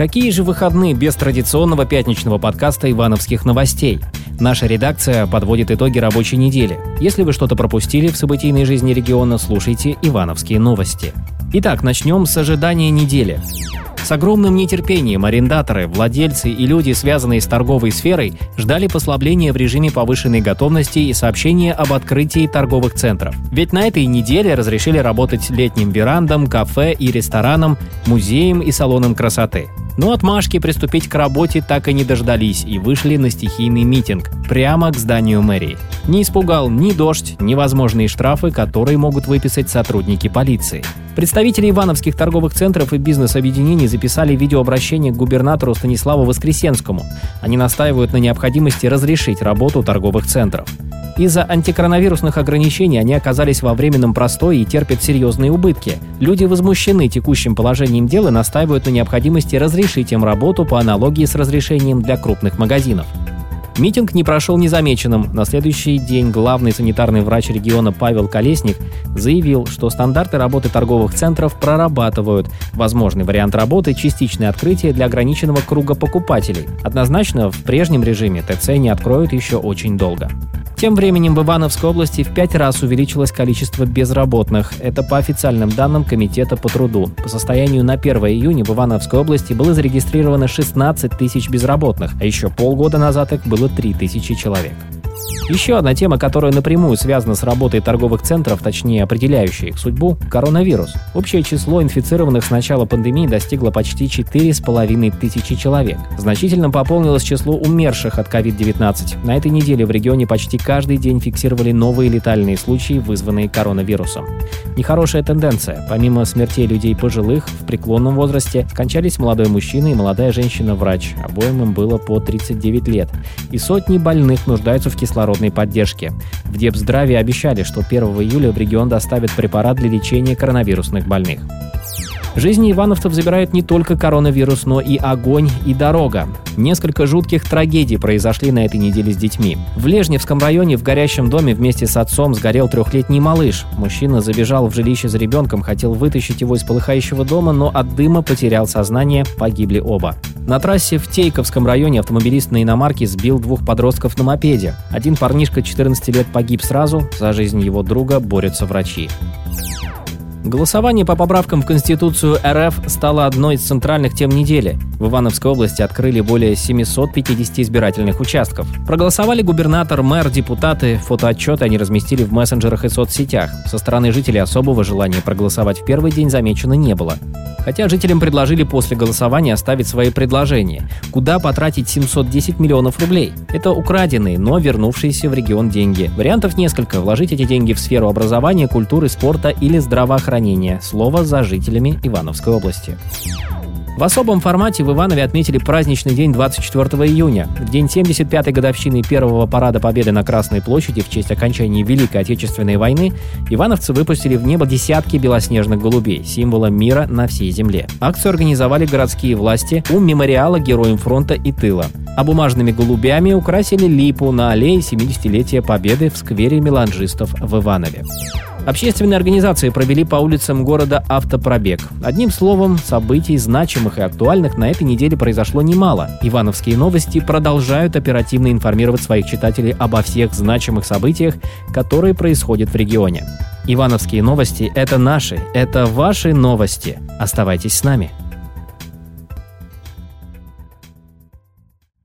Какие же выходные без традиционного пятничного подкаста «Ивановских новостей»? Наша редакция подводит итоги рабочей недели. Если вы что-то пропустили в событийной жизни региона, слушайте «Ивановские новости». Итак, начнем с ожидания недели. С огромным нетерпением арендаторы, владельцы и люди, связанные с торговой сферой, ждали послабления в режиме повышенной готовности и сообщения об открытии торговых центров. Ведь на этой неделе разрешили работать летним верандам, кафе и ресторанам, музеям и салонам красоты. Но отмашки приступить к работе так и не дождались и вышли на стихийный митинг прямо к зданию мэрии. Не испугал ни дождь, ни возможные штрафы, которые могут выписать сотрудники полиции. Представители ивановских торговых центров и бизнес-объединений записали видеообращение к губернатору Станиславу Воскресенскому. Они настаивают на необходимости разрешить работу торговых центров. Из-за антикоронавирусных ограничений они оказались во временном простое и терпят серьезные убытки. Люди возмущены текущим положением дел и настаивают на необходимости разрешить им работу по аналогии с разрешением для крупных магазинов. Митинг не прошел незамеченным. На следующий день главный санитарный врач региона Павел Колесник заявил, что стандарты работы торговых центров прорабатывают. Возможный вариант работы – частичное открытие для ограниченного круга покупателей. Однозначно, в прежнем режиме ТЦ не откроют еще очень долго. Тем временем в Ивановской области в пять раз увеличилось количество безработных. Это по официальным данным Комитета по труду. По состоянию на 1 июня в Ивановской области было зарегистрировано 16 тысяч безработных, а еще полгода назад их было 3 тысячи человек. Еще одна тема, которая напрямую связана с работой торговых центров, точнее определяющая их судьбу – коронавирус. Общее число инфицированных с начала пандемии достигло почти 4,5 тысячи человек. Значительно пополнилось число умерших от COVID-19. На этой неделе в регионе почти каждый день фиксировали новые летальные случаи, вызванные коронавирусом. Нехорошая тенденция. Помимо смертей людей пожилых, в преклонном возрасте, скончались молодой мужчина и молодая женщина-врач. Обоим им было по 39 лет. И сотни больных нуждаются в кислороде кислородной поддержки. В Депздраве обещали, что 1 июля в регион доставят препарат для лечения коронавирусных больных. Жизни ивановцев забирает не только коронавирус, но и огонь и дорога. Несколько жутких трагедий произошли на этой неделе с детьми. В Лежневском районе в горящем доме вместе с отцом сгорел трехлетний малыш. Мужчина забежал в жилище за ребенком, хотел вытащить его из полыхающего дома, но от дыма потерял сознание, погибли оба. На трассе в Тейковском районе автомобилист на иномарке сбил двух подростков на мопеде. Один парнишка 14 лет погиб сразу, за жизнь его друга борются врачи. Голосование по поправкам в Конституцию РФ стало одной из центральных тем недели. В Ивановской области открыли более 750 избирательных участков. Проголосовали губернатор, мэр, депутаты. Фотоотчеты они разместили в мессенджерах и соцсетях. Со стороны жителей особого желания проголосовать в первый день замечено не было. Хотя жителям предложили после голосования оставить свои предложения. Куда потратить 710 миллионов рублей? Это украденные, но вернувшиеся в регион деньги. Вариантов несколько. Вложить эти деньги в сферу образования, культуры, спорта или здравоохранения. Слово за жителями Ивановской области. В особом формате в Иванове отметили праздничный день 24 июня. В день 75-й годовщины первого парада Победы на Красной площади в честь окончания Великой Отечественной войны ивановцы выпустили в небо десятки белоснежных голубей, символа мира на всей земле. Акцию организовали городские власти у мемориала Героям фронта и тыла. А бумажными голубями украсили липу на аллее 70-летия Победы в сквере меланжистов в Иванове. Общественные организации провели по улицам города автопробег. Одним словом, событий значимых и актуальных на этой неделе произошло немало. Ивановские новости продолжают оперативно информировать своих читателей обо всех значимых событиях, которые происходят в регионе. Ивановские новости – это наши, это ваши новости. Оставайтесь с нами.